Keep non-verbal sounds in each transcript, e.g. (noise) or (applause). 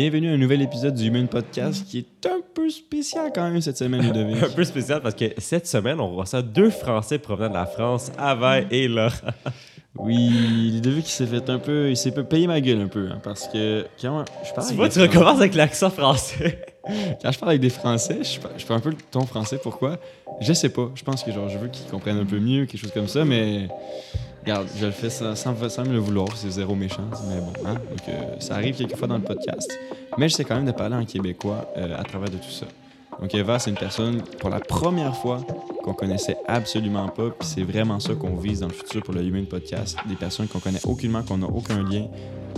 bienvenue à un nouvel épisode du Human Podcast qui est un peu spécial quand même cette semaine, Ludovic. (laughs) un peu spécial parce que cette semaine, on reçoit deux Français provenant de la France, Ava et Laura. (laughs) Oui, Ludovic il s'est fait un peu, il s'est payer ma gueule un peu hein, parce que quand je parle Tu vois, tu recommences avec l'accent français. (laughs) Quand je parle avec des Français, je, je fais un peu le ton français. Pourquoi? Je sais pas. Je pense que genre, je veux qu'ils comprennent un peu mieux, quelque chose comme ça, mais. Regarde, je le fais sans, sans, me le vouloir, c'est zéro méchant, mais bon, hein? Donc, ça arrive quelquefois dans le podcast. Mais j'essaie quand même de parler en québécois euh, à travers de tout ça. Donc, Eva, c'est une personne, pour la première fois, qu'on connaissait absolument pas, puis c'est vraiment ça qu'on vise dans le futur pour le Human Podcast. Des personnes qu'on connaît aucunement, qu'on n'a aucun lien,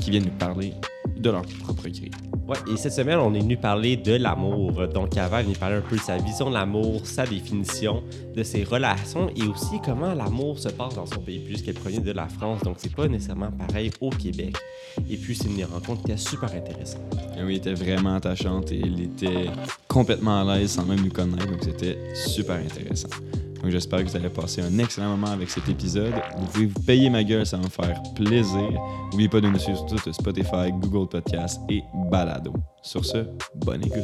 qui viennent nous parler de leur propre écrit. Ouais, et cette semaine, on est venu parler de l'amour. Donc, Ava est venu parler un peu de sa vision de l'amour, sa définition, de ses relations et aussi comment l'amour se passe dans son pays, puisqu'elle provient de la France. Donc, c'est pas nécessairement pareil au Québec. Et puis, c'est une rencontre qui est super intéressante. Et oui, elle était vraiment attachante et elle était complètement à l'aise sans même nous connaître, donc c'était super intéressant. Donc j'espère que vous allez passer un excellent moment avec cet épisode. Vous pouvez vous payer ma gueule, ça va me faire plaisir. N'oubliez pas de nous suivre sur Spotify, Google Podcast et Balado. Sur ce, bonne écoute.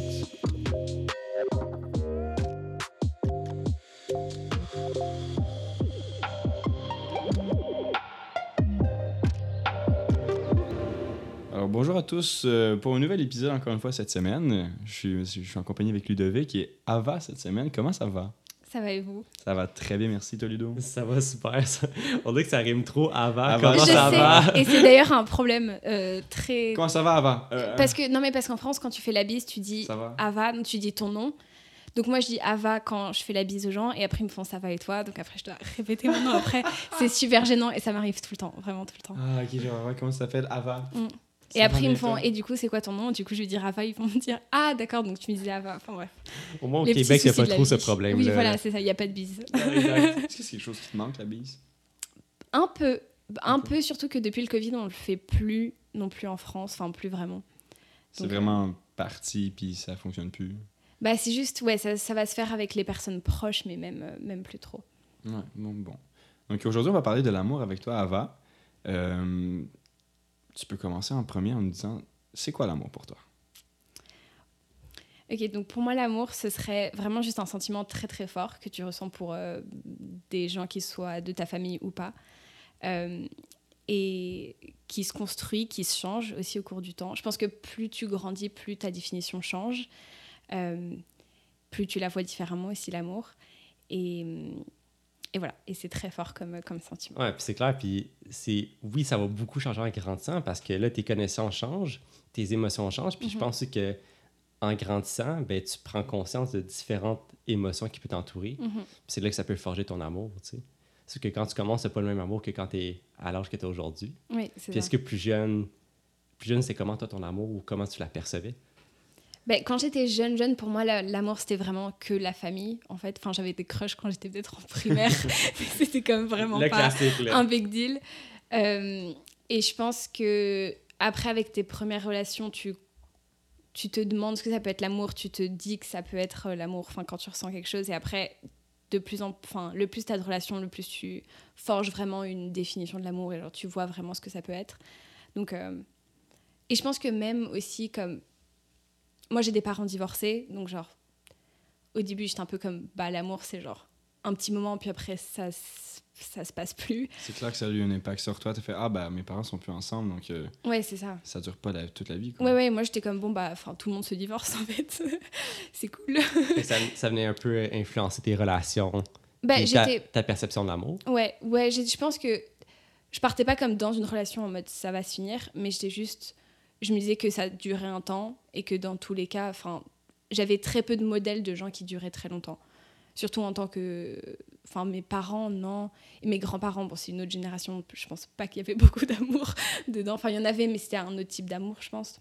Alors bonjour à tous euh, pour un nouvel épisode encore une fois cette semaine. Je suis, je suis en compagnie avec Ludovic et Ava cette semaine. Comment ça va? Ça va et vous? Ça va très bien, merci toi Ludo. Ça va super. Ça. On dirait que ça rime trop Ava. Ava. Comment je ça sais, va? et c'est d'ailleurs un problème euh, très. Comment ça va Ava? Euh, Parce que non mais parce qu'en France quand tu fais la bise tu dis? Ava tu dis ton nom. Donc moi je dis Ava quand je fais la bise aux gens et après ils me font ça va et toi? Donc après je dois (laughs) répéter mon nom après c'est super gênant et ça m'arrive tout le temps vraiment tout le temps. Ah ok, genre comment ça s'appelle? Ava. Mm. Et après ils me font et du coup c'est quoi ton nom? Du coup je vais dire Ava ils vont me dire ah d'accord donc tu me disais Ava enfin bref. Au moins, au Les Québec, il n'y a pas trop ce problème. Oui voilà c'est ça il y a pas de bise. (laughs) Est-ce que c'est quelque chose qui te manque la bise? un peu un Un peu. peu surtout que depuis le Covid on le fait plus non plus en France enfin plus vraiment. C'est vraiment parti puis ça fonctionne plus. Bah, c'est juste, ouais, ça, ça va se faire avec les personnes proches, mais même, euh, même plus trop. Ouais, bon, bon. Donc aujourd'hui, on va parler de l'amour avec toi, Ava. Euh, tu peux commencer en premier en nous disant, c'est quoi l'amour pour toi? Ok, donc pour moi, l'amour, ce serait vraiment juste un sentiment très très fort que tu ressens pour euh, des gens qui soient de ta famille ou pas. Euh, et qui se construit, qui se change aussi au cours du temps. Je pense que plus tu grandis, plus ta définition change. Euh, plus tu la vois différemment aussi, l'amour. Et, et voilà, et c'est très fort comme, comme sentiment. Ouais, puis c'est clair, puis c'est oui, ça va beaucoup changer en grandissant parce que là, tes connaissances changent, tes émotions changent, puis je Mhm. pense que en grandissant, ben, tu prends conscience de différentes émotions qui peuvent t'entourer. Mhm. C'est là que ça peut forger ton amour, tu sais. C'est que quand tu commences, c'est pas le même amour que quand tu es à l'âge que tu es aujourd'hui. Oui, c'est Puis est-ce que plus jeune, plus jeune, c'est comment toi ton amour ou comment tu l'apercevais? Ben, quand j'étais jeune, jeune, pour moi, la- l'amour, c'était vraiment que la famille, en fait. Enfin, j'avais des crushs quand j'étais peut-être en primaire. (laughs) (laughs) mais c'était comme vraiment le pas un big deal. Euh, et je pense que après, avec tes premières relations, tu, tu te demandes ce que ça peut être l'amour. Tu te dis que ça peut être euh, l'amour enfin, quand tu ressens quelque chose. Et après, de plus en enfin, le plus tu as de relations, le plus tu forges vraiment une définition de l'amour. Et genre, tu vois vraiment ce que ça peut être. Donc, euh, et je pense que même aussi, comme moi j'ai des parents divorcés, donc genre au début j'étais un peu comme bah l'amour c'est genre un petit moment puis après ça ça se passe plus. C'est clair que ça a eu un impact sur toi. Tu fait, ah, ben, mes parents sont plus ensemble, donc euh, Ouais, c'est ça. ça dure pas la- toute la vie. Quoi. Ouais ouais, moi j'étais comme bon bah enfin tout le monde se divorce (laughs) en fait. c'est cool. Ça, ça venait un peu influencer tes relations, bah ta, ta perception de l'amour. ouais, ouais, je pense que je partais pas comme dans une relation en mode ça va se finir, mais j'étais juste je me disais que ça durait un temps et que dans tous les cas, enfin j'avais très peu de modèles de gens qui duraient très longtemps. Surtout en tant que. Enfin, mes parents, non. Et mes grands-parents, bon, c'est une autre génération. Je pense pas qu'il y avait (laughs) beaucoup d'amour dedans. Enfin, il y en avait, mais c'était un autre type d'amour, je pense.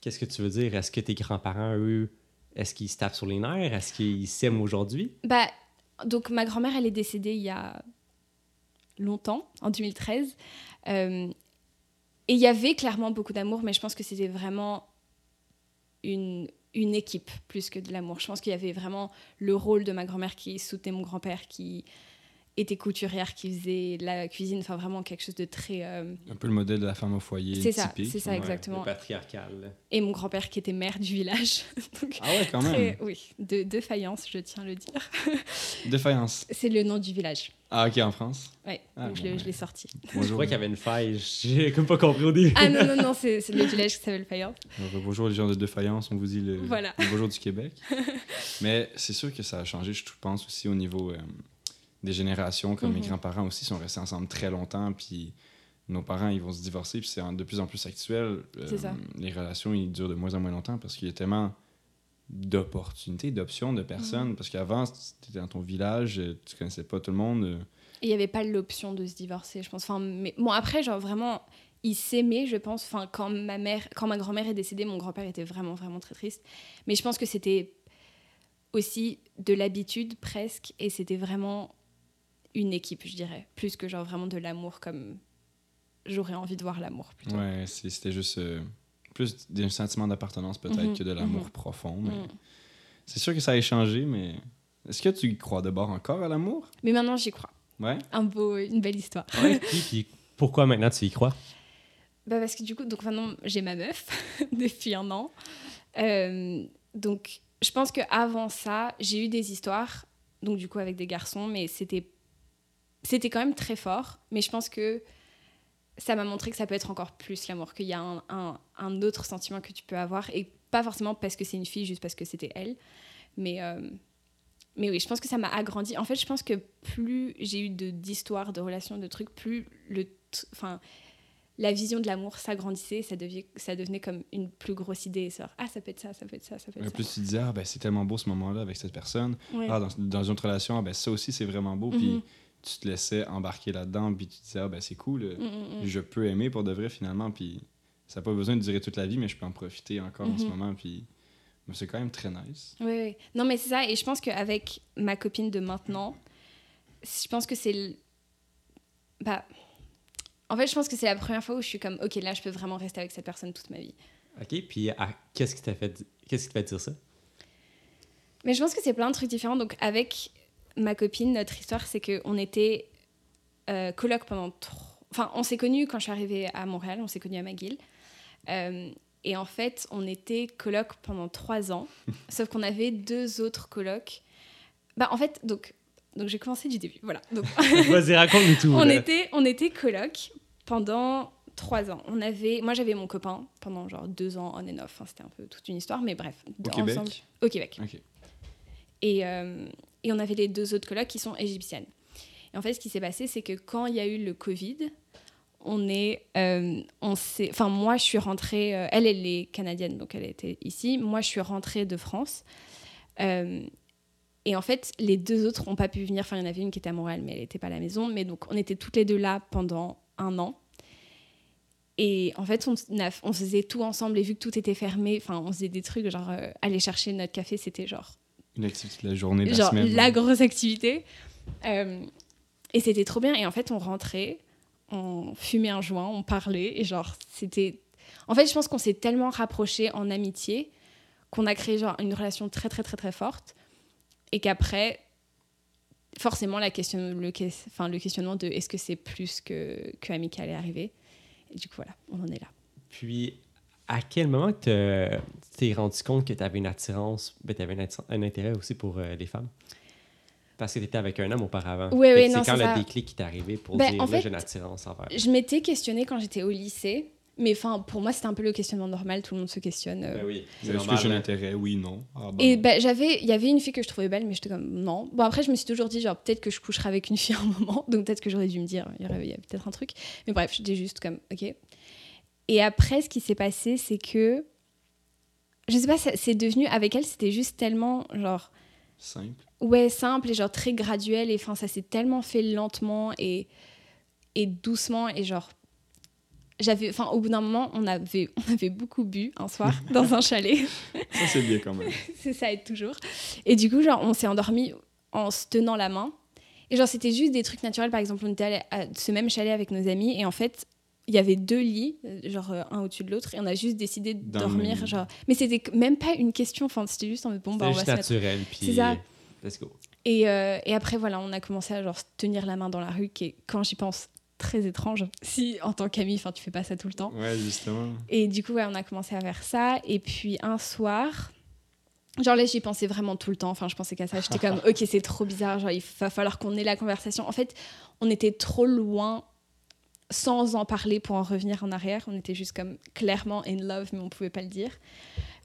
Qu'est-ce que tu veux dire? Est-ce que tes grands-parents, eux, est-ce qu'ils se tapent sur les nerfs? Est-ce qu'ils s'aiment aujourd'hui? Bah, donc, ma grand-mère, elle est décédée il y a longtemps, en 2013. Euh, et il y avait clairement beaucoup d'amour, mais je pense que c'était vraiment une, équipe plus que de l'amour. Je pense qu'il y avait vraiment le rôle de ma grand-mère qui soutenait mon grand-père, qui, était couturière qui faisait la cuisine, enfin vraiment quelque chose de très. euh, Un peu le modèle de la femme au foyer C'est ça, typique. c'est ça, Ouais. exactement. Le patriarcal. Et mon grand-père qui était maire du village. (laughs) Donc, Ah ouais, quand même. très- oui, de, de faïence, je tiens à le dire. (laughs) Défaillance. C'est le nom du village. Ah, ok, en France. Ouais, Ah, donc je bon, l'ai- ouais. je l'ai sorti. Je Bonjour. crois qu'il y avait une faille. J'ai comme pas compris au début. Ah non, non, non, c'est le village qui s'appelle Faïence. Euh, Bonjour les gens de Défaillance, on vous dit le, Voilà. le bonjour du Québec. (laughs) Mais c'est sûr que ça a changé, je pense aussi au niveau euh, des générations, comme mes Mhm. grands-parents aussi sont restés ensemble très longtemps, puis nos parents ils vont se divorcer, puis c'est de plus en plus actuel. euh, ça. Les relations ils durent de moins en moins longtemps parce qu'il y a tellement d'opportunités, d'options, de personnes. Mhm. Parce qu'avant, tu étais dans ton village, euh, tu connaissais pas tout le monde. euh, Et il n'y avait pas l'option de se divorcer, je pense. Enfin, mais bon, après, genre vraiment, ils s'aimaient, je pense. Enfin, quand ma mère, quand ma grand-mère est décédée, mon grand-père était vraiment, vraiment très triste. Mais je pense que c'était aussi de l'habitude presque, et c'était vraiment une équipe, je dirais, plus que genre vraiment de l'amour comme j'aurais envie de voir l'amour plutôt. Ouais, c'est- c'était juste euh, plus d'un sentiment d'appartenance peut-être Mhm, que de l'amour mhm. profond. Mais Mm. C'est sûr que ça a changé, mais est-ce que tu y crois d'abord encore à l'amour? Mais maintenant, j'y crois. Ouais? Un beau, une belle histoire. Ouais, (laughs) puis, puis pourquoi maintenant tu y crois? Bah parce que du coup, donc maintenant, j'ai ma meuf (laughs) depuis un an. Euh, donc, je pense qu'avant ça, j'ai eu des histoires, donc du coup avec des garçons, mais c'était c'était quand même très fort. Mais je pense que ça m'a montré que ça peut être encore plus l'amour, qu'il y a un, un- un autre sentiment que tu peux avoir, et pas forcément parce que c'est une fille, juste parce que c'était elle. Mais, euh, mais oui, je pense que ça m'a agrandi. En fait, je pense que plus j'ai eu d'histoires, de, relations, de trucs, plus le, enfin, la vision de l'amour s'agrandissait, ça, ça devenait comme une plus grosse idée. Genre, ah, ça peut être ça, ça peut être ça, ça peut être En ça. plus, tu te disais, ah, ben, c'est tellement beau ce moment-là avec cette personne. Ouais. Ah, dans, dans une autre relation, ah, ben, ça aussi, c'est vraiment beau. Mhm. Puis tu te laissais embarquer là-dedans, puis tu te disais, ah, ben, c'est cool. Mm, mm, mm. Je peux aimer pour de vrai, finalement. Puis ça n'a pas besoin de durer toute la vie, mais je peux en profiter encore en ce Mhm. moment. Puis mais c'est quand même très nice. Oui, oui. Non, mais c'est ça. Et je pense qu'avec ma copine de maintenant, je pense que c'est. le- Bah. En fait, je pense que c'est la première fois où je suis comme, ok, là, je peux vraiment rester avec cette personne toute ma vie. OK, puis ah, qu'est-ce qui t'a fait, qu'est-ce qui t'a fait dire ça? Mais je pense que c'est plein de trucs différents. Donc, avec ma copine, notre histoire, c'est qu'on était euh, coloc pendant. tro- Enfin, on s'est connus quand je suis arrivée à Montréal, on s'est connus à McGill. Euh, et en fait, on était coloc pendant trois ans, (laughs) sauf qu'on avait deux autres colocs. Bah, en fait, donc, donc j'ai commencé du début. Voilà. Donc, (laughs) Vas-y, raconte-nous tout. on là. était, on était coloc pendant trois ans. On avait, moi, j'avais mon copain pendant genre deux ans on and off. Enfin, c'était un peu toute une histoire, mais bref. Au ensemble- Québec? Au Québec. Et, euh, et on avait les deux autres colocs qui sont égyptiennes. Et en fait, ce qui s'est passé, c'est que quand il y a eu le Covid, on est, euh, enfin moi je suis rentrée, euh, elle elle est canadienne donc elle était ici, moi je suis rentrée de France. Euh, et en fait, les deux autres n'ont pas pu venir. Enfin, il y en avait une qui était à Montréal, mais elle n'était pas à la maison. Mais donc, on était toutes les deux là pendant un an. Et en fait, on, on faisait tout ensemble. Et vu que tout était fermé, enfin, on faisait des trucs, genre aller chercher notre café, c'était genre Une activité de la journée, de la genre semaine. la grosse activité. Euh, et c'était trop bien. Et en fait, on rentrait, on fumait un joint, on parlait. Et genre, c'était. En fait, je pense qu'on s'est tellement rapprochés en amitié qu'on a créé genre une relation très, très, très, très forte. Et qu'après, forcément, la question, le, que- enfin, le questionnement de est-ce que c'est plus que, que amical est arrivé. Et du coup, voilà, on en est là. Puis, à quel moment tu t'es rendu compte que tu avais une attirance, ben, tu avais un, intérêt aussi pour euh, les femmes? Parce que tu étais avec un homme auparavant. Oui, oui, non, C'est quand c'est le ça. déclic qui t'est arrivé pour Ben, dire, en là, j'ai une attirance envers. Je m'étais questionnée quand j'étais au lycée. Mais enfin, pour moi, c'était un peu le questionnement normal. Tout le monde se questionne. euh, Ben oui, Est-ce que j'ai un hein. intérêt? Oui, non. Ah, bon. Et ben, j'avais, il y avait une fille que je trouvais belle, mais j'étais comme non. Bon après, je me suis toujours dit genre peut-être que je coucherai avec une fille à un moment, (laughs) donc peut-être que j'aurais dû me dire il y, aurait- il y a peut-être un truc. Mais bref, j'étais juste comme ok. Et après, ce qui s'est passé, c'est que je sais pas, c'est devenu avec elle, c'était juste tellement genre Simple. ouais simple et genre très graduel et enfin ça s'est tellement fait lentement et et doucement et genre j'avais enfin au bout d'un moment on avait (laughs) on avait beaucoup bu un soir (laughs) dans un chalet Ça, c'est bien quand même. (laughs) c'est ça aide toujours. Et du coup, genre, on s'est endormi en se tenant la main. Et genre, c'était juste des trucs naturels. Par exemple, on était allé à ce même chalet avec nos amis. Et en fait, il y avait deux lits, euh, genre euh, un au-dessus de l'autre. Et on a juste décidé de Dans dormir. même. Genre... Mais c'était même pas une question. Enfin, c'était juste en mode, bon, bah, on va se mettre. naturel. Puis, C'est ça. Let's go. Et, euh, et après, voilà, on a commencé à genre tenir la main dans la rue, qui est, quand j'y pense, très étrange. Si en tant qu'ami, enfin, tu fais pas ça tout le temps. Ouais, justement. Et du coup, ouais, on a commencé à faire ça. Et puis un soir, genre là, j'y pensais vraiment tout le temps. Enfin, je pensais qu'à ça. J'étais comme, (laughs) ok, c'est trop bizarre. Genre, il va falloir qu'on ait la conversation. En fait, on était trop loin sans en parler pour en revenir en arrière. On était juste comme clairement in love, mais on pouvait pas le dire.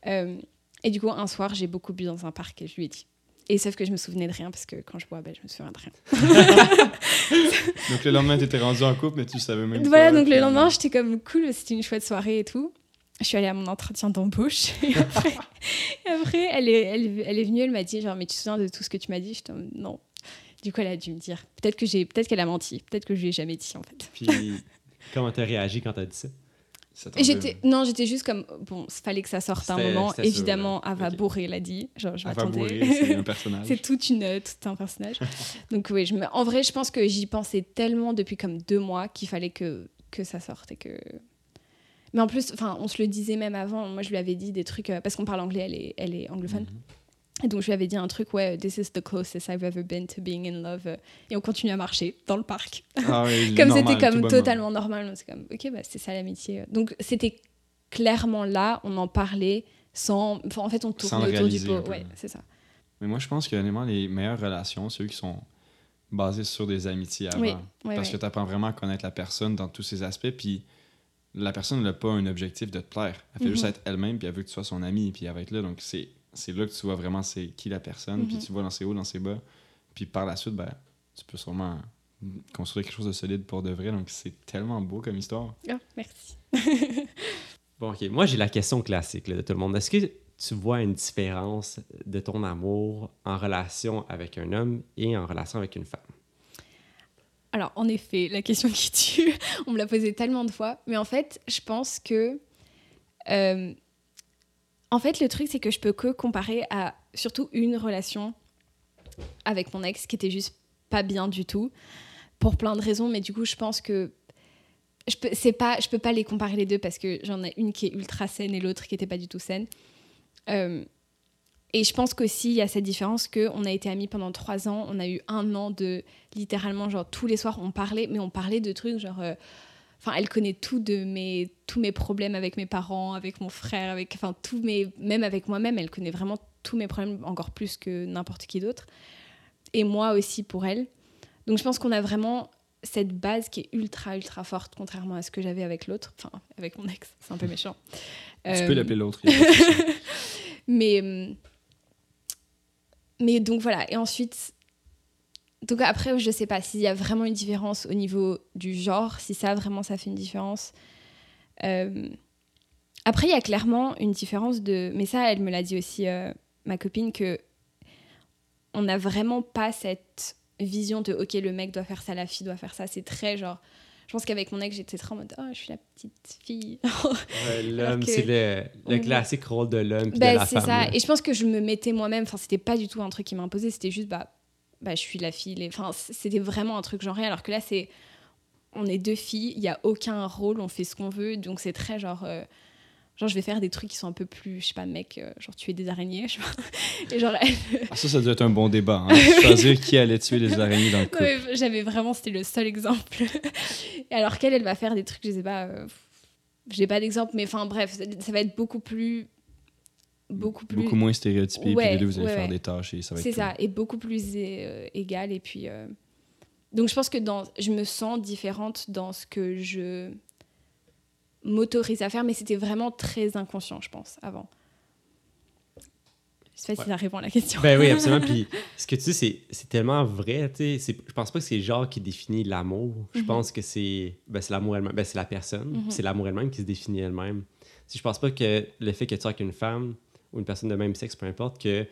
Euh, et du coup, un soir, j'ai beaucoup bu dans un parc et je lui ai dit. Et sauf que je me souvenais de rien parce que quand je bois, ben, je me souviens de rien. (laughs) Donc le lendemain, t'étais rendu en couple, mais tu savais même pas. Voilà, donc le lendemain, j'étais comme cool, c'était une chouette soirée et tout. Je suis allée à mon entretien d'embauche. (laughs) Et après, et après, elle, est, elle, elle est venue, elle m'a dit genre, mais tu te souviens de tout ce que tu m'as dit? En mode, non. Du coup, elle a dû me dire. Peut-être que j'ai, peut-être qu'elle a menti. Peut-être que je lui ai jamais dit en fait. Puis, comment t'as réagi quand t'as dit ça? J'étais, non, j'étais juste comme, bon, il fallait que ça sorte à un moment. sûr, Évidemment, là. Ava Ok. Bourré l'a dit. Genre, je Ava m'attendais. Bourré, c'est un personnage. (laughs) C'est toute une, tout un personnage. Donc oui, je me... en vrai, je pense que j'y pensais tellement depuis comme deux mois qu'il fallait que, que ça sorte et que... Mais en plus, enfin, on se le disait même avant. Moi, je lui avais dit des trucs euh, parce qu'on parle anglais, elle est, elle est anglophone. Mhm. Et donc, je lui avais dit un truc, ouais, this is the closest I've ever been to being in love. euh, Et on continue à marcher dans le parc. Ah oui, (laughs) comme c'était comme totalement normal. C'est comme, ok, bah, c'est ça l'amitié. Donc, c'était clairement là, on en parlait sans. Enfin, en fait, on le autour du réaliser un pot. Ouais, c'est ça. Mais moi, je pense que les meilleures relations, c'est eux qui sont basées sur des amitiés avant. Oui, ouais, Parce que tu apprends vraiment à connaître la personne dans tous ses aspects. Puis la personne n'a pas un objectif de te plaire. Elle fait juste Mhm. être elle-même, puis elle veut que tu sois son ami, puis elle va être là. Donc c'est c'est là que tu vois vraiment c'est qui la personne, puis Mhm. tu vois dans ses hauts, dans ses bas. Puis par la suite, ben, tu peux sûrement construire quelque chose de solide pour de vrai. Donc c'est tellement beau comme histoire. Ah, merci. (laughs) Bon, ok. Moi, j'ai la question classique là, de tout le monde. Est-ce que tu vois une différence de ton amour en relation avec un homme et en relation avec une femme? Alors, en effet, la question qui tue, (laughs) on me l'a posée tellement de fois. Mais en fait, je pense que. euh, en fait, le truc, c'est que je peux que comparer à surtout une relation avec mon ex qui était juste pas bien du tout, pour plein de raisons. Mais du coup, je pense que. Je peux, pas, peux pas les comparer les deux parce que j'en ai une qui est ultra saine et l'autre qui était pas du tout saine. Euh, et je pense qu'aussi, il y a cette différence qu'on a été amis pendant trois ans, on a eu un an de littéralement, genre tous les soirs, on parlait, mais on parlait de trucs genre. euh, Enfin, elle connaît tout de mes, tous mes problèmes avec mes parents, avec mon frère, avec, enfin, tous mes, même avec moi-même, elle connaît vraiment tous mes problèmes encore plus que n'importe qui d'autre. Et moi aussi pour elle. Donc je pense qu'on a vraiment cette base qui est ultra, ultra forte, contrairement à ce que j'avais avec l'autre, enfin, avec mon ex, c'est un peu méchant. Tu Euh, peux l'appeler l'autre. (laughs) mais, mais donc voilà. Et ensuite, donc après, je sais pas s'il y a vraiment une différence au niveau du genre, si ça vraiment ça fait une différence. Euh, après, il y a clairement une différence de. Mais ça, elle me l'a dit aussi, euh, ma copine, que on n'a vraiment pas cette vision de ok, le mec doit faire ça, la fille doit faire ça. C'est très genre. Je pense qu'avec mon ex, j'étais très en mode oh, je suis la petite fille. (laughs) l'homme, que- c'est le, le classique rôle de l'homme Ben, la c'est ça. là. Et je pense que je me mettais moi-même. Enfin, c'était pas du tout un truc qui m'imposait. C'était juste, bah, bah, je suis la fille. les- Enfin, c'était vraiment un truc genré. Alors que là, c'est. On est deux filles. Il y a aucun rôle. On fait ce qu'on veut. Donc, c'est très genre. euh, Genre, je vais faire des trucs qui sont un peu plus, je sais pas, mec, euh, genre tuer des araignées, je sais pas. (laughs) Et genre, elle- Ah, ça, ça doit être un bon débat. Hein? (laughs) Choisir qui allait tuer les araignées dans le couple. j'avais vraiment, c'était le seul exemple. (laughs) Et alors qu'elle, elle va faire des trucs, je sais pas, euh, j'ai pas d'exemple, mais enfin bref, ça va être beaucoup plus, beaucoup plus, Beaucoup moins stéréotypé, Ouais, puis les deux, vous allez ouais, faire ouais. des tâches et ça va être c'est cool. ça, et beaucoup plus euh, égal. Et puis, euh, donc je pense que dans, je me sens différente dans ce que je m'autorise à faire, mais c'était vraiment très inconscient, je pense, avant. Je sais pas Ouais. si ça répond à la question. Ben oui, absolument. (laughs) Puis ce que tu dis, c'est, c'est tellement vrai. tu sais. C'est- Je pense pas que c'est le genre qui définit l'amour. Je Mhm. pense que c'est, ben, c'est l'amour elle-même. Ben, c'est la personne. Mhm. C'est l'amour elle-même qui se définit elle-même. Si je pense pas que le fait que tu sois avec une femme ou une personne de même sexe, peu importe, que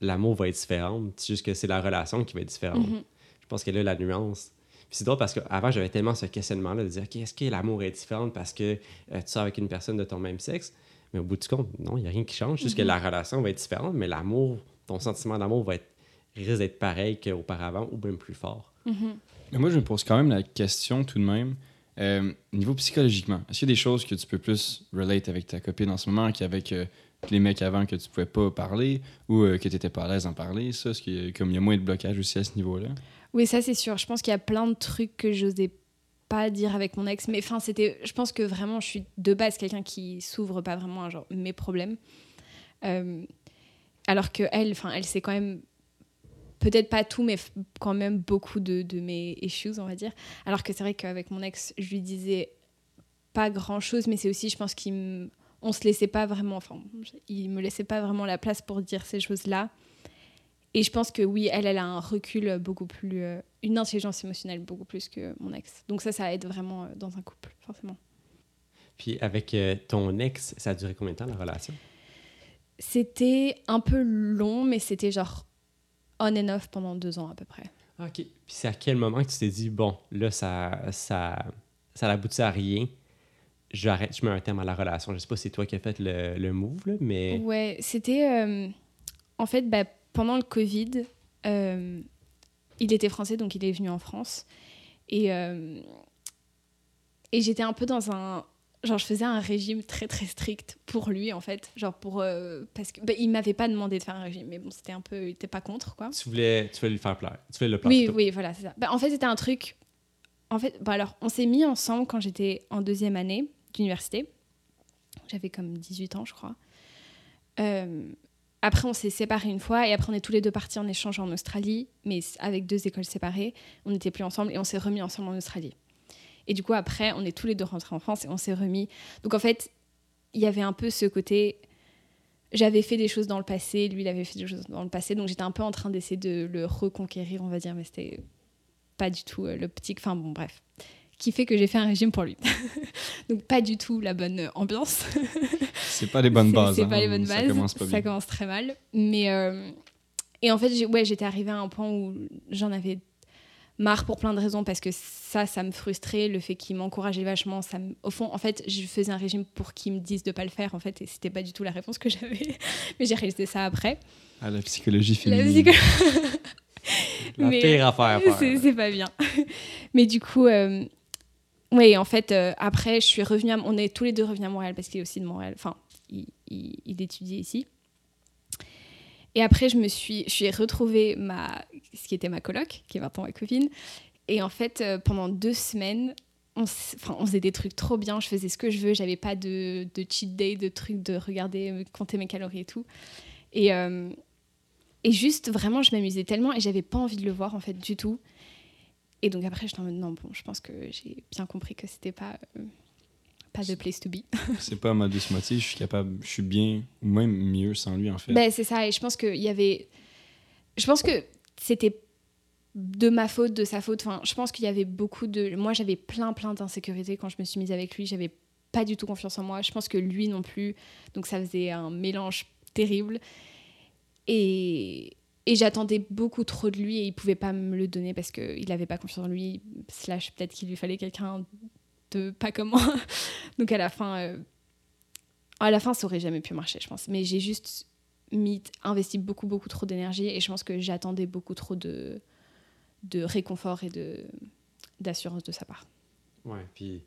l'amour va être différent. C'est juste que c'est la relation qui va être différente. Mhm. Je pense que là, la nuance. Puis c'est drôle parce qu'avant, j'avais tellement ce questionnement-là de dire, OK, est-ce que l'amour est différent parce que euh, tu sors avec une personne de ton même sexe? Mais au bout du compte, non, il n'y a rien qui change. Juste que Mhm. la relation va être différente, mais l'amour, ton sentiment d'amour va être, risque d'être pareil qu'auparavant ou même plus fort. Mhm. Mais moi, je me pose quand même la question tout de même, euh, niveau psychologiquement, est-ce qu'il y a des choses que tu peux plus relate avec ta copine en ce moment qu'avec euh, les mecs avant que tu pouvais pas parler ou euh, que tu n'étais pas à l'aise d'en parler. Ça, est- comme il y a moins de blocage aussi à ce niveau-là. Oui, ça c'est sûr. Je pense qu'il y a plein de trucs que j'osais pas dire avec mon ex. Mais enfin, c'était. Je pense que vraiment, je suis de base quelqu'un qui s'ouvre pas vraiment à genre mes problèmes. Euh, alors que elle, enfin, elle sait quand même peut-être pas tout, mais quand même beaucoup de, mes issues, on va dire. Alors que c'est vrai qu'avec mon ex, je lui disais pas grand chose, mais c'est aussi, je pense qu'il on se laissait pas vraiment, enfin, il me laissait pas vraiment la place pour dire ces choses-là. Et je pense que oui, elle, elle a un recul beaucoup plus, euh, une intelligence émotionnelle beaucoup plus que mon ex. Donc ça, ça aide vraiment euh, dans un couple, forcément. Puis avec euh, ton ex, ça a duré combien de temps la relation? C'était un peu long, mais c'était genre on and off pendant deux ans à peu près. Ah, OK. Puis c'est à quel moment que tu t'es dit, bon, là, ça, ça, ça n'aboutit à rien? J'arrête, je mets un terme à la relation. Je sais pas si c'est toi qui as fait le, le move, là, mais... Ouais, c'était. euh, en fait, bah, pendant le Covid, euh, il était français, donc il est venu en France. Et, euh, et j'étais un peu dans un. Genre, je faisais un régime très très strict pour lui, en fait. Genre, pour. parce que. bah, il m'avait pas demandé de faire un régime, mais bon, c'était un peu. Il était pas contre, quoi. Tu voulais, tu voulais lui faire plaire. Tu voulais le plaire Oui, plutôt. oui, voilà, c'est ça. Bah, en fait, c'était un truc. En fait, alors, on s'est mis ensemble quand j'étais en deuxième année d'université. J'avais comme 18 ans, je crois. Euh, après, on s'est séparés une fois et après, on est tous les deux partis en échange en Australie, mais avec deux écoles séparées. On n'était plus ensemble et on s'est remis ensemble en Australie. Et du coup, après, on est tous les deux rentrés en France et on s'est remis. Donc, en fait, il y avait un peu ce côté. J'avais fait des choses dans le passé, lui, il avait fait des choses dans le passé, donc j'étais un peu en train d'essayer de le reconquérir, on va dire, mais c'était pas du tout euh, l'optique. Enfin, bon, bref. Qui fait que j'ai fait un régime pour lui. (laughs) donc, pas du tout la bonne euh, ambiance. (laughs) C'est pas les bonnes (laughs) bases. C'est hein. pas les bonnes bases. Ça commence pas bien. commence très mal. Mais euh, et en fait, ouais, j'étais arrivée à un point où j'en avais marre pour plein de raisons parce que ça, ça me frustrait. Le fait qu'il m'encourageait vachement, ça me- au fond, en fait, je faisais un régime pour qu'il me dise de pas le faire, en fait, et c'était pas du tout la réponse que j'avais. Mais j'ai réalisé ça après. Ah, la psychologie La féminine. psycho- La Mais, pire affaire c'est pas bien. Mais du coup, euh, oui, en fait, euh, après, je suis revenue. À, on est tous les deux revenus à Montréal parce qu'il est aussi de Montréal. Enfin, il, il, étudiait ici. Et après, je me suis, je suis retrouvée ma, ce qui était ma coloc, qui est maintenant ma copine. Et en fait, euh, pendant deux semaines, on, enfin, on faisait des trucs trop bien. Je faisais ce que je veux. J'avais pas de, de cheat day, de trucs de regarder, euh, compter mes calories et tout. Et, et juste, vraiment, je m'amusais tellement et j'avais pas envie de le voir en fait du tout. Et donc après, j'étais en mode non, bon, je pense que j'ai bien compris que c'était pas, euh, pas the place to be. (laughs) C'est pas ma douce moitié. Je suis capable, je suis bien, ou même mieux sans lui, en fait. Ben, c'est ça, et je pense qu'il y avait. Je pense que c'était de ma faute, de sa faute. Enfin, je pense qu'il y avait beaucoup de. Moi, j'avais plein, plein d'insécurités quand je me suis mise avec lui. J'avais pas du tout confiance en moi. Je pense que lui non plus. Donc, ça faisait un mélange terrible. Et. Et j'attendais beaucoup trop de lui et il pouvait pas me le donner parce qu'il avait pas confiance en lui, slash peut-être qu'il lui fallait quelqu'un de pas comme moi. (laughs) Donc à la fin, euh, à la fin ça aurait jamais pu marcher, je pense. Mais j'ai juste mis, investi beaucoup, beaucoup trop d'énergie et je pense que j'attendais beaucoup trop de, de réconfort et de, d'assurance de sa part. Ouais, puis.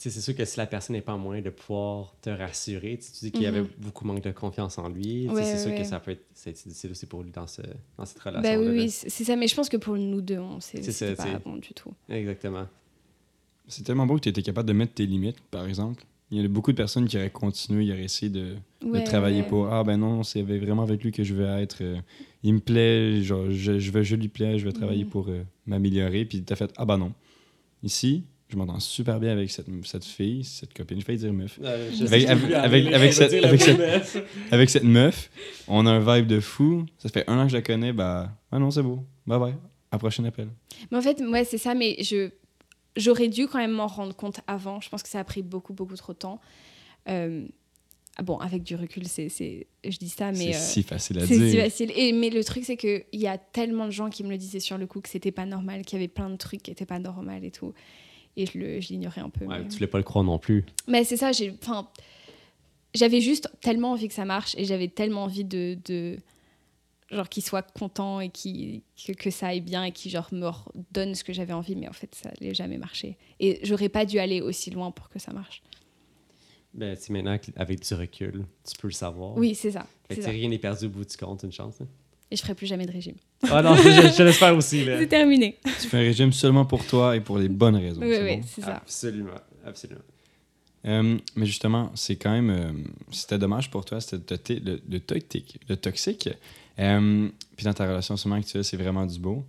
Tu C'est sûr que si la personne n'est pas en moyen de pouvoir te rassurer, tu tu dis qu'il y avait Mhm. beaucoup manque de confiance en lui. tu Ouais, c'est ouais, sûr ouais. que ça peut être c'est difficile aussi pour lui dans, ce, dans cette relation. Bah oui, oui, c'est ça. Mais je pense que pour nous deux, on C'est pas bon du tout. Exactement. C'est tellement beau que tu étais capable de mettre tes limites, par exemple. Il y a beaucoup de personnes qui auraient continué, qui auraient essayé de, travailler ouais. pour Ah ben non, c'est vraiment avec lui que je veux être. euh, il me plaît, genre, je, je, veux, je lui plais, je vais travailler Mhm. pour euh, m'améliorer. Puis t'as fait Ah ben non. Ici, je m'entends super bien avec cette, cette fille, cette copine, je vais dire meuf. Avec- cette- avec cette- Avec cette meuf, on a un vibe de fou. Ça fait un an que je la connais, bah, ah non, c'est beau. Bye bye. À prochain appel. Mais en fait, ouais, c'est ça, mais je, j'aurais dû quand même m'en rendre compte avant. Je pense que ça a pris beaucoup, beaucoup trop de temps. Euh, ah bon, avec du recul, c'est, c'est, je dis ça, mais. C'est euh, si facile à c'est si dire. facile. Et, mais le truc, c'est qu'il y a tellement de gens qui me le disaient sur le coup que c'était pas normal, qu'il y avait plein de trucs qui étaient pas normal et tout. Et je, l'ignorais un peu. Ouais, mais... tu voulais pas le croire non plus. Mais c'est ça, j'ai, enfin, j'avais juste tellement envie que ça marche et j'avais tellement envie de, de genre qu'il soit content et qu'il, que, que ça aille bien et qu'il genre me donne ce que j'avais envie, mais en fait ça n'allait jamais marcher. Et j'aurais pas dû aller aussi loin pour que ça marche. Ben, sais, maintenant, avec du recul, tu peux le savoir. Oui, c'est ça. Fait que c'est rien n'est perdu au bout du compte, une chance. hein. Et je ferai plus jamais de régime. Ah non, je, je l'espère aussi. (laughs) C'est terminé. Tu fais un régime seulement pour toi et pour les bonnes raisons. Oui, c'est oui, bon? c'est ça. Absolument, absolument. Euh, mais justement, c'est quand même. euh, c'était dommage pour toi, c'était le, le toxique. Le toxique. Euh, puis dans ta relation en ce moment actuelle, c'est vraiment du beau.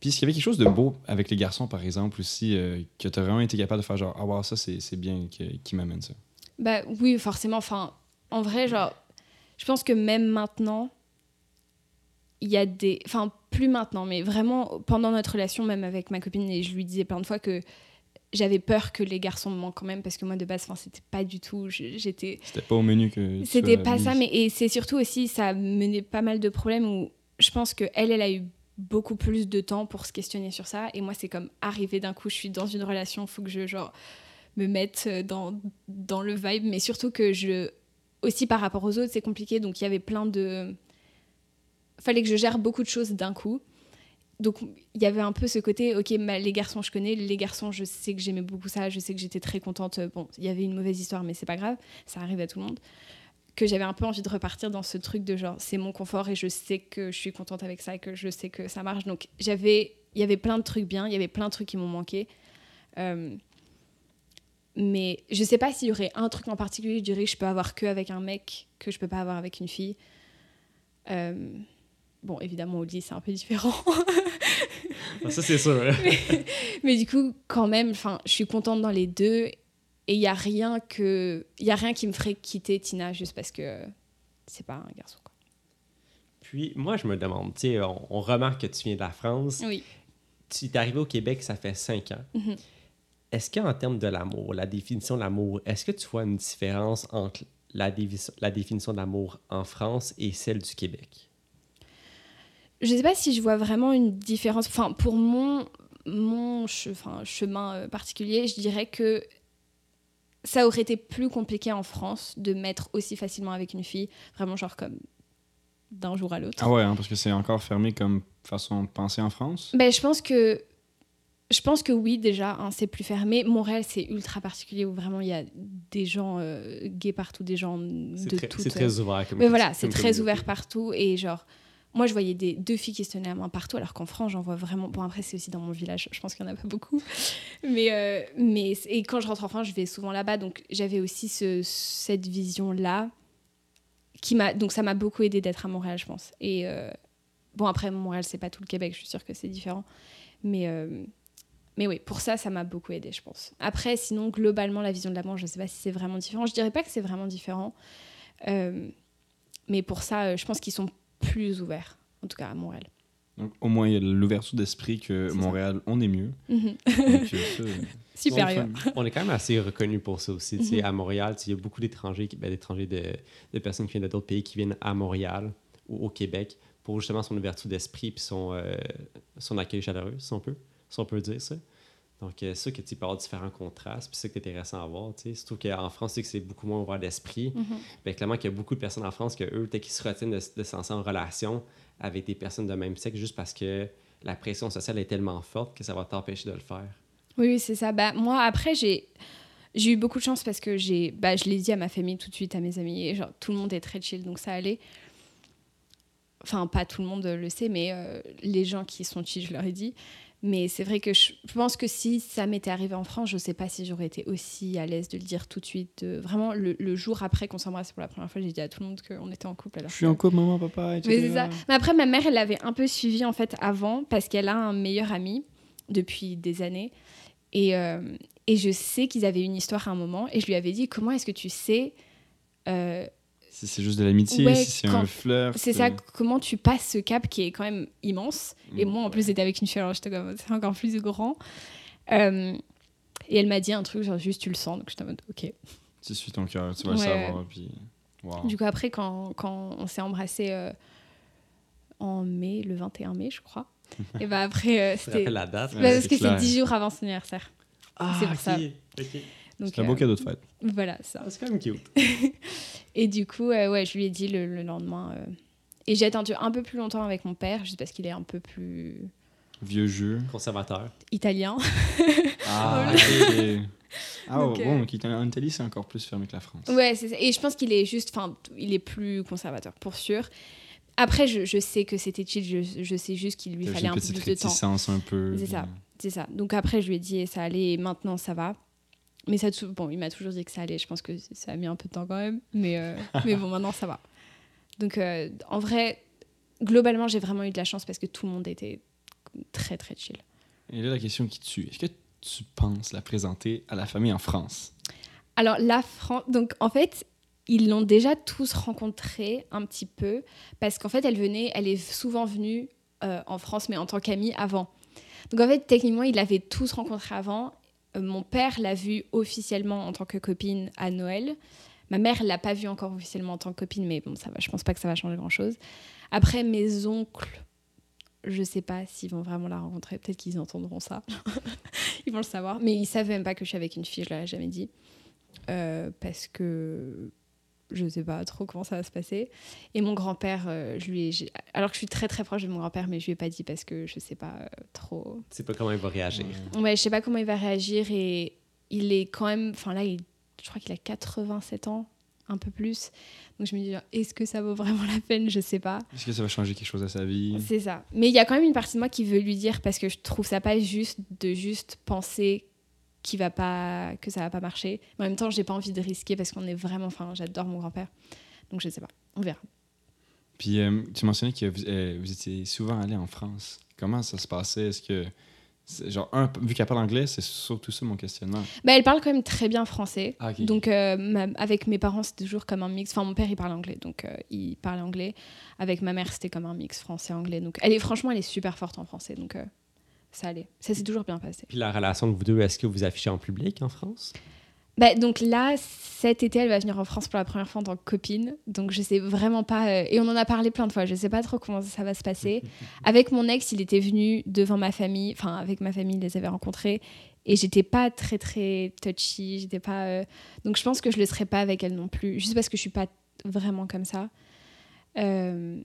Puis est-ce qu'il y avait quelque chose de beau avec les garçons, par exemple, aussi, euh, que tu as vraiment été capable de faire genre, ah, wow, ça, c'est bien qui m'amène ça? Bah oui, forcément. Enfin, en vrai, genre, je pense que même maintenant, il y a des. Enfin, plus maintenant, mais vraiment pendant notre relation, même avec ma copine, et je lui disais plein de fois que j'avais peur que les garçons me manquent quand même, parce que moi, de base, enfin, c'était pas du tout. J'étais. C'était pas au menu que. C'était as pas ça, mais et c'est surtout aussi, ça a mené pas mal de problèmes où je pense que elle, elle a eu beaucoup plus de temps pour se questionner sur ça. Et moi, c'est comme arrivé d'un coup, je suis dans une relation, faut que je genre me mette euh, dans, dans le vibe, mais surtout que je. Aussi par rapport aux autres, c'est compliqué, donc il y avait plein de. Fallait que je gère beaucoup de choses d'un coup. Donc il y avait un peu ce côté, ok, les garçons je connais, les garçons je sais que j'aimais beaucoup ça, je sais que j'étais très contente. Bon, il y avait une mauvaise histoire, mais c'est pas grave, ça arrive à tout le monde que j'avais un peu envie de repartir dans ce truc de genre c'est mon confort et je sais que je suis contente avec ça et que je sais que ça marche donc j'avais il y avait plein de trucs bien il y avait plein de trucs qui m'ont manqué Euh, mais je sais pas s'il y aurait un truc en particulier je dirais je peux avoir que avec un mec que je peux pas avoir avec une fille Euh, bon évidemment au lit c'est un peu différent (laughs) Ah, ça, c'est sûr. mais du coup quand même enfin je suis contente dans les deux et il y a rien que il y a rien qui me ferait quitter Tina juste parce que c'est pas un garçon quoi. Puis, moi, je me demande, tu sais, on, on remarque que tu viens de la France. oui Tu es arrivé au Québec, ça fait cinq ans. Mhm. Est-ce qu'en termes de l'amour, la définition de l'amour, est-ce que tu vois une différence entre la définition de l'amour en France et celle du Québec? Je sais pas si je vois vraiment une différence. Enfin, pour mon, mon che- enfin, chemin euh, particulier, je dirais que ça aurait été plus compliqué en France de mettre aussi facilement avec une fille, vraiment genre comme d'un jour à l'autre. Ah ouais, hein, parce que c'est encore fermé comme façon de penser en France. Ben, je pense que je pense que oui déjà, hein, c'est plus fermé. Montréal, c'est ultra particulier où vraiment il y a des gens euh, gays partout, des gens de très, toutes. c'est très ouvert comme Mais voilà, c'est très ouvert partout et genre. Moi, je voyais des, deux filles qui se tenaient la main partout, alors qu'en France, j'en vois vraiment. Bon, après, c'est aussi dans mon village, je pense qu'il n'y en a pas beaucoup. Mais, euh, mais et quand je rentre en France, je vais souvent là-bas, donc j'avais aussi ce, cette vision-là. qui m'a Donc, ça m'a beaucoup aidé d'être à Montréal, je pense. Et euh, bon, après, Montréal, c'est pas tout le Québec, je suis sûre que c'est différent. Mais, euh, mais oui, pour ça, ça m'a beaucoup aidé, je pense. Après, sinon, globalement, la vision de l'amour, je sais pas si c'est vraiment différent. Je dirais pas que c'est vraiment différent. Mais pour ça, je pense qu'ils sont plus ouverts, en tout cas à Montréal. Donc au moins, il y a l'ouverture d'esprit que ça. Montréal, on est mieux. Mhm. Donc, euh, ça, (laughs) euh, Supérieur. On est quand même assez reconnu pour ça aussi. Tu sais, Mhm. À Montréal, il y a beaucoup d'étrangers, qui- ben, d'étrangers de, de personnes qui viennent d'autres pays qui viennent à Montréal ou au Québec pour justement son ouverture d'esprit puis son, euh, son accueil chaleureux, si on peut, si on peut dire ça. Donc, euh, c'est sûr que tu peux avoir différents contrastes, puis c'est ça qui est intéressant à voir. tu sais. Surtout qu'en France, tu sais que c'est beaucoup moins ouvert d'esprit. Ben, clairement qu'il y a beaucoup de personnes en France que eux, qu'ils se retiennent de, de se lancer en relation avec des personnes de même sexe juste parce que la pression sociale est tellement forte que ça va t'empêcher de le faire. Oui, oui, c'est ça. Bah, moi, après, j'ai. J'ai eu beaucoup de chance parce que j'ai, bah, je l'ai dit à ma famille tout de suite, à mes amis, et genre tout le monde est très chill, donc ça allait. Enfin, pas tout le monde le sait, mais euh, les gens qui sont chill, je leur ai dit. Mais c'est vrai que je, pense que si ça m'était arrivé en France, je sais pas si j'aurais été aussi à l'aise de le dire tout de suite. Vraiment, le, le jour après qu'on s'embrasse pour la première fois, j'ai dit à tout le monde qu'on était en couple. Alors Je suis que- en couple, maman, papa, etc. mais c'est ça. Mais après, ma mère, elle l'avait un peu suivi en fait avant parce qu'elle a un meilleur ami depuis des années. Et, euh, et je sais qu'ils avaient une histoire à un moment. Et je lui avais dit Comment est-ce que tu sais euh, Si c'est juste de l'amitié, Ouais, si c'est un flirt. C'est ça, comment tu passes ce cap qui est quand même immense. Et Mm. moi, en plus, j'étais avec une fille, alors j'étais comme c'est encore plus grand. Euh, et elle m'a dit un truc, genre juste tu le sens. Donc j'étais en mode Ok. Tu suis ton cœur, tu vas le Ouais. savoir. Puis... Wow. Du coup, après, quand, quand on s'est embrassé euh, en mai, le 21 mai, je crois. (laughs) et bah après, euh, c'était. la date? Bah, parce que c'est clair. 10 jours avant son anniversaire. Ah, c'est pour ça. C'est un beau euh, cadeau de fête. Voilà, ça. Ah, c'est quand même cute. (laughs) Et du coup, euh, ouais, je lui ai dit le, le lendemain. euh, Et j'ai attendu un peu plus longtemps avec mon père, juste parce qu'il est un peu plus Vieux jeu. Conservateur. italien. Ah, (laughs) ok. ok. Ah, Donc, bon, euh. En Italie, c'est encore plus fermé que la France. Ouais, c'est ça. et je pense qu'il est juste, enfin, il est plus conservateur pour sûr. Après, je, je sais que c'était chill, je, je sais juste qu'il lui fallait un peu plus de temps. réticence un peu. C'est ça. C'est ça. Donc après, je lui ai dit et ça allait, et maintenant ça va. Mais ça, bon, il m'a toujours dit que ça allait. Je pense que ça a mis un peu de temps quand même, mais euh, (laughs) mais bon, maintenant ça va. Donc euh, en vrai, globalement, j'ai vraiment eu de la chance parce que tout le monde était très très chill. Et là, la question qui tue. Est-ce que tu penses la présenter à la famille en France? Alors la France, donc en fait, ils l'ont déjà tous rencontrée un petit peu parce qu'en fait, elle venait, elle est souvent venue euh, en France, mais en tant qu'amie avant. Donc en fait, techniquement, ils l'avaient tous rencontrée avant. Euh, mon père l'a vue officiellement en tant que copine à Noël. Ma mère l'a pas vue encore officiellement en tant que copine, mais bon, ça va. Je pense pas que ça va changer grand chose. Après, mes oncles, je sais pas s'ils vont vraiment la rencontrer. Peut-être qu'ils entendront ça. (laughs) ils vont le savoir. Mais ils savent même pas que je suis avec une fille. Je leur ai jamais dit. Euh, parce que je sais pas trop comment ça va se passer. Et mon grand-père, euh, je lui ai, alors que je suis très très proche de mon grand-père, mais je lui ai pas dit parce que je sais pas euh, trop. Tu sais pas comment il va réagir. Ouais, je sais pas comment il va réagir et il est quand même, enfin là, il, je crois qu'il a 87 ans, un peu plus. Donc je me dis, est-ce que ça vaut vraiment la peine? Je sais pas. Est-ce que ça va changer quelque chose à sa vie? C'est ça. Mais il y a quand même une partie de moi qui veut lui dire parce que je trouve ça pas juste de juste penser qu'il va pas que ça va pas marcher. Mais en même temps, j'ai pas envie de risquer parce qu'on est vraiment enfin, j'adore mon grand-père. Donc je sais pas. On verra. Puis euh, tu mentionnais que vous, euh, vous étiez souvent allé en France. Comment ça se passait? Est-ce que. Genre, un, vu qu'elle parle anglais, c'est surtout ça mon questionnement. Bah, elle parle quand même très bien français. Ah. Donc euh, ma- avec mes parents, c'était toujours comme un mix. Enfin, mon père, il parle anglais, donc euh, il parle anglais. Avec ma mère, c'était comme un mix français-anglais. Donc elle est franchement, elle est super forte en français. Donc euh, ça allait. Ça s'est toujours bien passé. Puis la relation de vous deux, est-ce que vous affichez en public en France? Bah, donc là, cet été, elle va venir en France pour la première fois en tant que copine. Donc je sais vraiment pas. euh, et on en a parlé plein de fois. Je sais pas trop comment ça va se passer. (laughs) avec mon ex, il était venu devant ma famille. Enfin, avec ma famille, il les avait rencontrés. Et j'étais pas très très touchy. J'étais pas. euh, Donc je pense que je le serais pas avec elle non plus. Juste parce que je suis pas vraiment comme ça. Euh,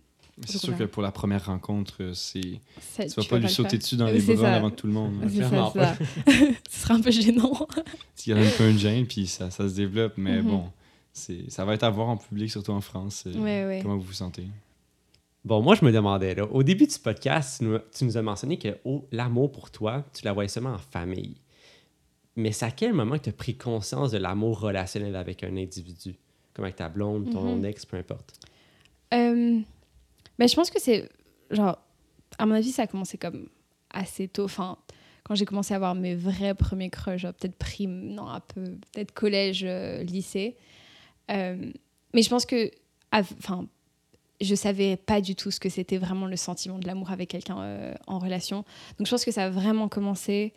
C'est sûr que pour la première rencontre, euh, c'est. Tu vas tu pas lui sauter faire. dessus dans les bras avant tout le monde. C'est ça. (laughs) Ce un peu gênant. (laughs) Il y a un peu une gêne, puis ça, ça se développe. Mais Mhm. bon, c'est, ça va être à voir en public, surtout en France. euh, Ouais, ouais. Comment vous vous sentez? Bon, moi, je me demandais, là, au début du podcast, tu nous, tu nous as mentionné que oh, l'amour pour toi, tu la voyais seulement en famille. Mais c'est à quel moment que tu as pris conscience de l'amour relationnel avec un individu? Comme avec ta blonde, ton Mhm. ex, peu importe. Euh, bah, je pense que c'est genre à mon avis ça a commencé comme assez tôt. Enfin quand j'ai commencé à avoir mes vrais premiers crushs peut-être prime non un peu peut-être collège euh, lycée. Euh, mais je pense que enfin je savais pas du tout ce que c'était vraiment le sentiment de l'amour avec quelqu'un euh, en relation. Donc je pense que ça a vraiment commencé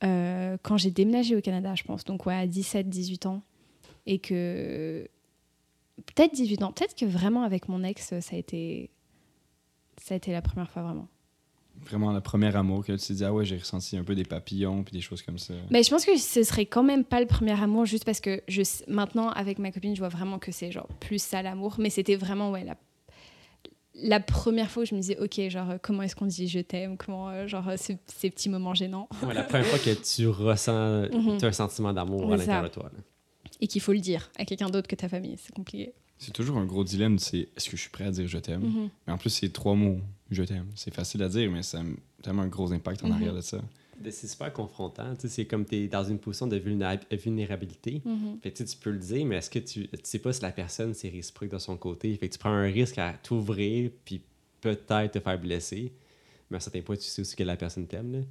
quand j'ai déménagé au Canada je pense. Donc ouais à 17 18 ans. Et que peut-être 18 ans. Peut-être que vraiment avec mon ex, ça a été, ça a été la première fois vraiment. Vraiment, le premier amour que tu t'es dit, ah ouais, j'ai ressenti un peu des papillons, puis des choses comme ça. Mais je pense que ce serait quand même pas le premier amour, juste parce que je, maintenant, avec ma copine, je vois vraiment que c'est genre plus ça l'amour. Mais c'était vraiment, ouais, la, la première fois où je me disais, ok, genre, euh, comment est-ce qu'on dit je t'aime Comment, euh, genre, euh, ces, ces petits moments gênants. Ouais, la première fois que tu ressens (laughs) Mhm. t'as un sentiment d'amour à l'intérieur de toi. là. Et qu'il faut le dire à quelqu'un d'autre que ta famille. C'est compliqué. C'est toujours un gros dilemme, c'est est-ce que je suis prêt à dire je t'aime? Mhm. Mais en plus, c'est trois mots, je t'aime. C'est facile à dire, mais ça a tellement un gros impact en Mhm. arrière de ça. C'est super confrontant. tu sais, C'est comme tu es dans une position de vulnéra- vulnérabilité. Fait que, tu peux le dire, mais est-ce que tu, tu sais pas si la personne c'est réciproque de son côté? Fait que tu prends un risque à t'ouvrir, puis peut-être te faire blesser. Mais à un certain point, tu sais aussi que la personne t'aime.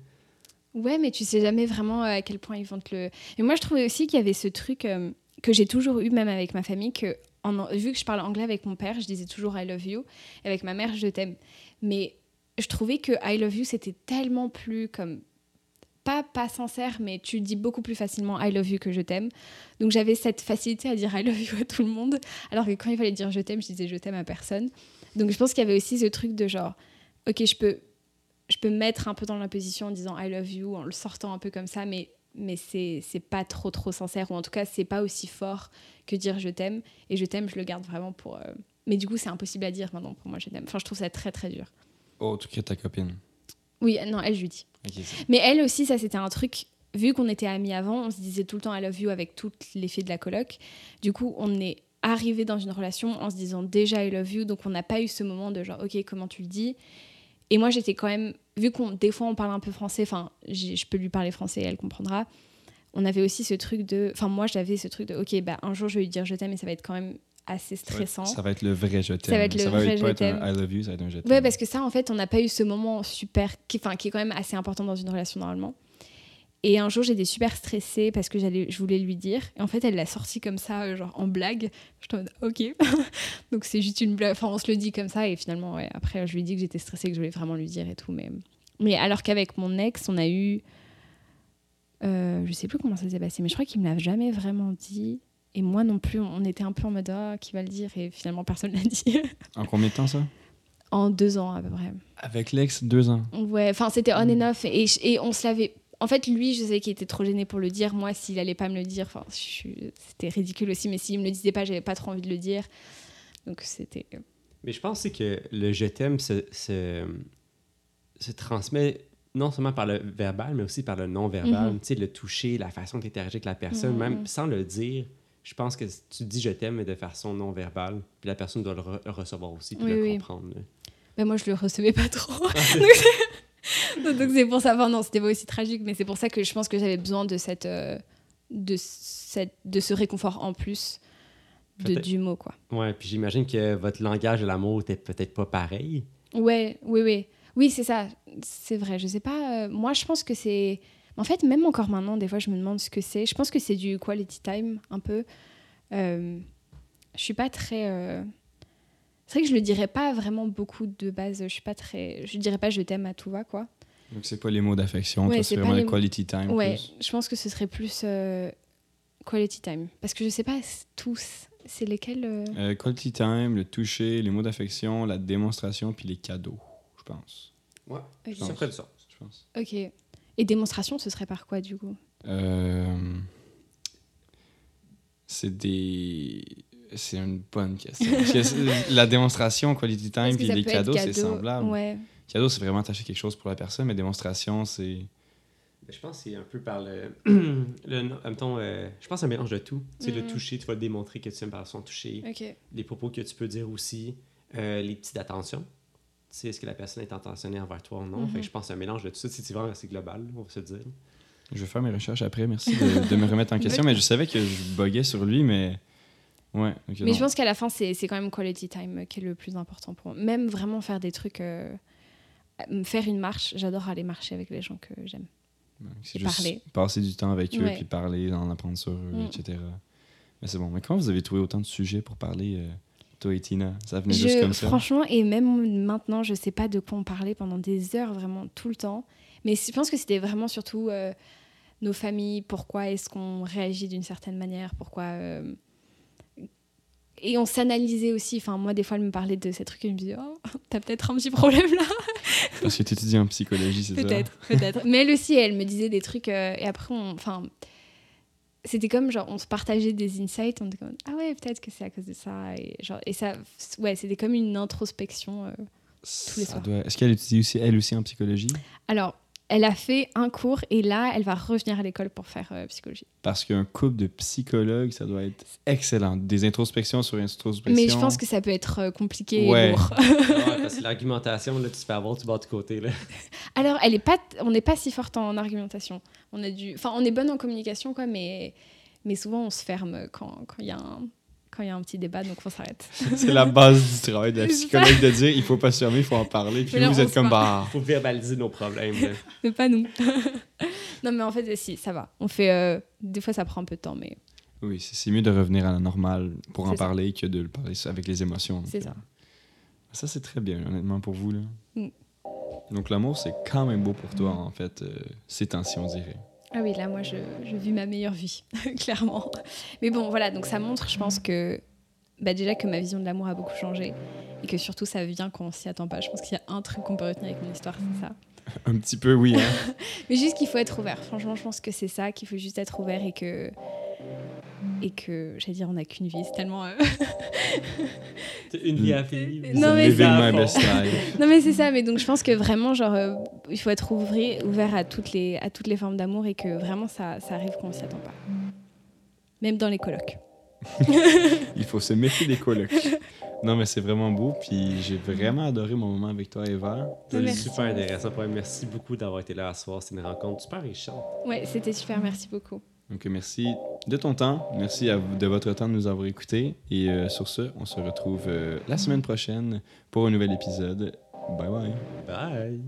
Ouais, mais tu sais jamais vraiment euh, à quel point ils vont te le. Et moi, je trouvais aussi qu'il y avait ce truc euh, que j'ai toujours eu, même avec ma famille, que en- vu que je parle anglais avec mon père, je disais toujours I love you. Et avec ma mère, je t'aime. Mais je trouvais que I love you, c'était tellement plus comme. Pas, pas sincère, mais tu dis beaucoup plus facilement I love you que je t'aime. Donc j'avais cette facilité à dire I love you à tout le monde, alors que quand il fallait dire je t'aime, je disais je t'aime à personne. Donc je pense qu'il y avait aussi ce truc de genre, ok, je peux, je peux me mettre un peu dans la position en disant I love you, en le sortant un peu comme ça, mais, mais c'est pas trop trop sincère, ou en tout cas c'est pas aussi fort que dire je t'aime, et je t'aime je le garde vraiment pour... euh, Mais du coup c'est impossible à dire maintenant pour moi je t'aime. Enfin je trouve ça très très dur. Oh, tu crées ta copine. Oui, non, elle je lui dis. Mais elle aussi ça c'était un truc, vu qu'on était amis avant, on se disait tout le temps I love you avec toutes les filles de la coloc. Du coup, on est arrivé dans une relation en se disant déjà I love you, donc on n'a pas eu ce moment de genre ok comment tu le dis? Et moi j'étais quand même, vu qu'on des fois on parle un peu français, enfin je peux lui parler français, elle comprendra. On avait aussi ce truc de, enfin moi j'avais ce truc de ok bah un jour je vais lui dire je t'aime et ça va être quand même assez stressant. Ça va être le vrai je t'aime. va être le vrai je pas être t'aime. un I love you, ça va être un je t'aime. Ouais, parce que ça, en fait, on n'a pas eu ce moment super, qui, enfin, qui est quand même assez important dans une relation normalement. Et un jour, j'étais super stressée parce que j'allais, je voulais lui dire. Et en fait, elle l'a sorti comme ça, euh, genre en blague. Je en mode, ok. (laughs) Donc c'est juste une blague. Enfin, on se le dit comme ça. Et finalement, ouais, après, je lui ai dit que j'étais stressée, que je voulais vraiment lui dire et tout. Mais, mais alors qu'avec mon ex, on a eu. Euh, je sais plus comment ça s'est passé, mais je crois qu'il me l'a jamais vraiment dit. Et moi non plus, on était un peu en mode, ah, qui va le dire? Et finalement, personne l'a (laughs) dit. En combien de temps ça? En deux ans à peu près. Avec l'ex, deux ans. Ouais, enfin c'était on Mm. and off et, et on se l'avait. En fait, lui, je savais qu'il était trop gêné pour le dire. Moi, s'il allait pas me le dire, enfin, c'était ridicule aussi. Mais s'il me le disait pas, j'avais pas trop envie de le dire. Donc c'était. Mais je pense aussi que le je t'aime se, se, se transmet non seulement par le verbal, mais aussi par le non-verbal. Mhm. Tu sais, le toucher, la façon de t'interagir avec la personne, Mhm. même sans le dire. Je pense que tu dis je t'aime, mais de façon non-verbale. Puis la personne doit le, re- le recevoir aussi, puis Oui, le oui. comprendre. là. Ben, moi, je le recevais pas trop. (laughs) (laughs) Donc c'est pour ça. Enfin non, c'était pas aussi tragique, mais c'est pour ça que je pense que j'avais besoin de cette, euh, de cette, de ce réconfort en plus de du mot quoi. Ouais, puis j'imagine que votre langage de l'amour était peut-être pas pareil. Ouais, oui, oui. Oui, c'est ça. C'est vrai. Je sais pas. euh, moi, je pense que c'est. En fait, même encore maintenant, des fois, je me demande ce que c'est. Je pense que c'est du quality time, un peu. Euh, je suis pas très. C'est vrai que je le dirais pas vraiment beaucoup de base. Je suis pas très. Je dirais pas je t'aime à tout va, quoi. Donc c'est pas les mots d'affection, Ouais, c'est vraiment les le quality time. Ouais, plus. je pense que ce serait plus euh, quality time. Parce que je sais pas tous. C'est lesquels. euh, Euh, quality time, le toucher, les mots d'affection, la démonstration, puis les cadeaux, je pense. Ouais, ok. ça ferait du sens. Je pense. Ok. Et démonstration, ce serait par quoi, du coup? Euh, C'est des. C'est une bonne question. (laughs) La démonstration, quality time, puis les cadeaux, c'est cadeau semblable. Ouais. Cadeau, c'est vraiment t'acheter quelque chose pour la personne, mais démonstration, c'est. Mais Je pense que c'est un peu par le. (clears throat) le en même temps, euh, je pense que c'est un mélange de tout. Tu sais, le Mhm. toucher, tu vas le démontrer que tu aimes par son toucher. Les propos que tu peux dire aussi. euh, les petites attentions. Tu sais, est-ce que la personne est intentionnée envers toi ou non? Fait que je pense que c'est un mélange de tout ça. C'est c'est vraiment assez global, on va se dire. Je vais faire mes recherches après, merci de, de me remettre en (laughs) question, mais je savais que je buguais sur lui, mais. Ouais. Mais non. je pense qu'à la fin, c'est quand même quality time qui est le plus important pour moi. Même vraiment faire des trucs. euh, euh, faire une marche. J'adore aller marcher avec les gens que j'aime. C'est juste parler. passer du temps avec eux, Ouais. puis parler, en apprendre sur eux, Mm. etc. Mais c'est bon. Mais comment vous avez trouvé autant de sujets pour parler, euh, toi et Tina? Ça venait juste comme ça? franchement, et même maintenant, je sais pas de quoi on parlait pendant des heures, vraiment tout le temps. Mais je pense que c'était vraiment surtout euh, nos familles, pourquoi est-ce qu'on réagit d'une certaine manière, pourquoi. euh, Et on s'analysait aussi. Enfin, moi, des fois, elle me parlait de ces trucs et je me disais, oh, (laughs) t'as peut-être un petit problème là. Parce que tu étudies en psychologie, c'est ça Peut-être, peut-être. (laughs) Mais elle aussi, elle me disait des trucs. euh, et après, on, enfin, c'était comme genre, on se partageait des insights. On était comme, ah ouais, peut-être que c'est à cause de ça. Et, genre, et ça, ouais, c'était comme une introspection. euh. les Ça soirs. doit- Est-ce qu'elle étudie aussi, elle aussi en psychologie? Alors, elle a fait un cours et là, elle va revenir à l'école pour faire euh, psychologie. Parce qu'un couple de psychologues, ça doit être excellent. Des introspections sur introspection. Mais je pense que ça peut être euh, compliqué Ouais. et lourd. Ouais, (laughs) parce que l'argumentation, là, tu te fais avoir du bas du côté. Là. (laughs) Alors, elle est pas, on n'est pas si forte en argumentation. On a dû, enfin, on est bonne en communication, quoi, mais, mais souvent on se ferme quand quand il y a un quand il y a un petit débat, donc on s'arrête. (laughs) C'est la base du travail de la psychologue de dire il faut pas se fermer, il faut en parler. Puis là, vous êtes comme bah. faut verbaliser nos problèmes. (laughs) mais pas nous. (laughs) non, mais en fait, si, ça va. On fait, euh, des fois, ça prend un peu de temps, mais Oui, c'est mieux de revenir à la normale pour en ça. parler que de le parler avec les émotions. C'est Donc, ça. euh, Ça, c'est très bien, honnêtement, pour vous. Là. Mm. Donc, l'amour, c'est quand même beau pour toi, en fait, euh, ces temps-ci, on dirait. Ah oui, là, moi, je, je vis ma meilleure vie, (laughs) clairement. Mais bon, voilà, donc ça montre, je pense que bah, déjà que ma vision de l'amour a beaucoup changé et que surtout ça vient quand on s'y attend pas. Je pense qu'il y a un truc qu'on peut retenir avec mon histoire, c'est ça. (laughs) Un petit peu, oui. Hein? (laughs) Mais juste qu'il faut être ouvert. Franchement, je pense que c'est ça, qu'il faut juste être ouvert et que. Et que, j'allais dire, on n'a qu'une vie. C'est tellement. euh, (laughs) Une vie à vivre. Non, mais. (laughs) Non mais c'est ça, mais donc je pense que vraiment genre euh, il faut être ouvri- ouvert à toutes les à toutes les formes d'amour et que vraiment ça, ça arrive quand on s'y attend pas. Même dans les colocs. (laughs) Il faut se méfier des colocs. Non, mais c'est vraiment beau. Puis j'ai vraiment adoré mon moment avec toi, Eva. C'était super intéressant. Merci beaucoup d'avoir été là à soir. C'est une rencontre super riche. Ouais, c'était super, merci beaucoup. Donc, merci de ton temps. Merci de votre temps de nous avoir écoutés. Et euh, sur ce, on se retrouve euh, la semaine prochaine pour un nouvel épisode. Bye bye. Bye.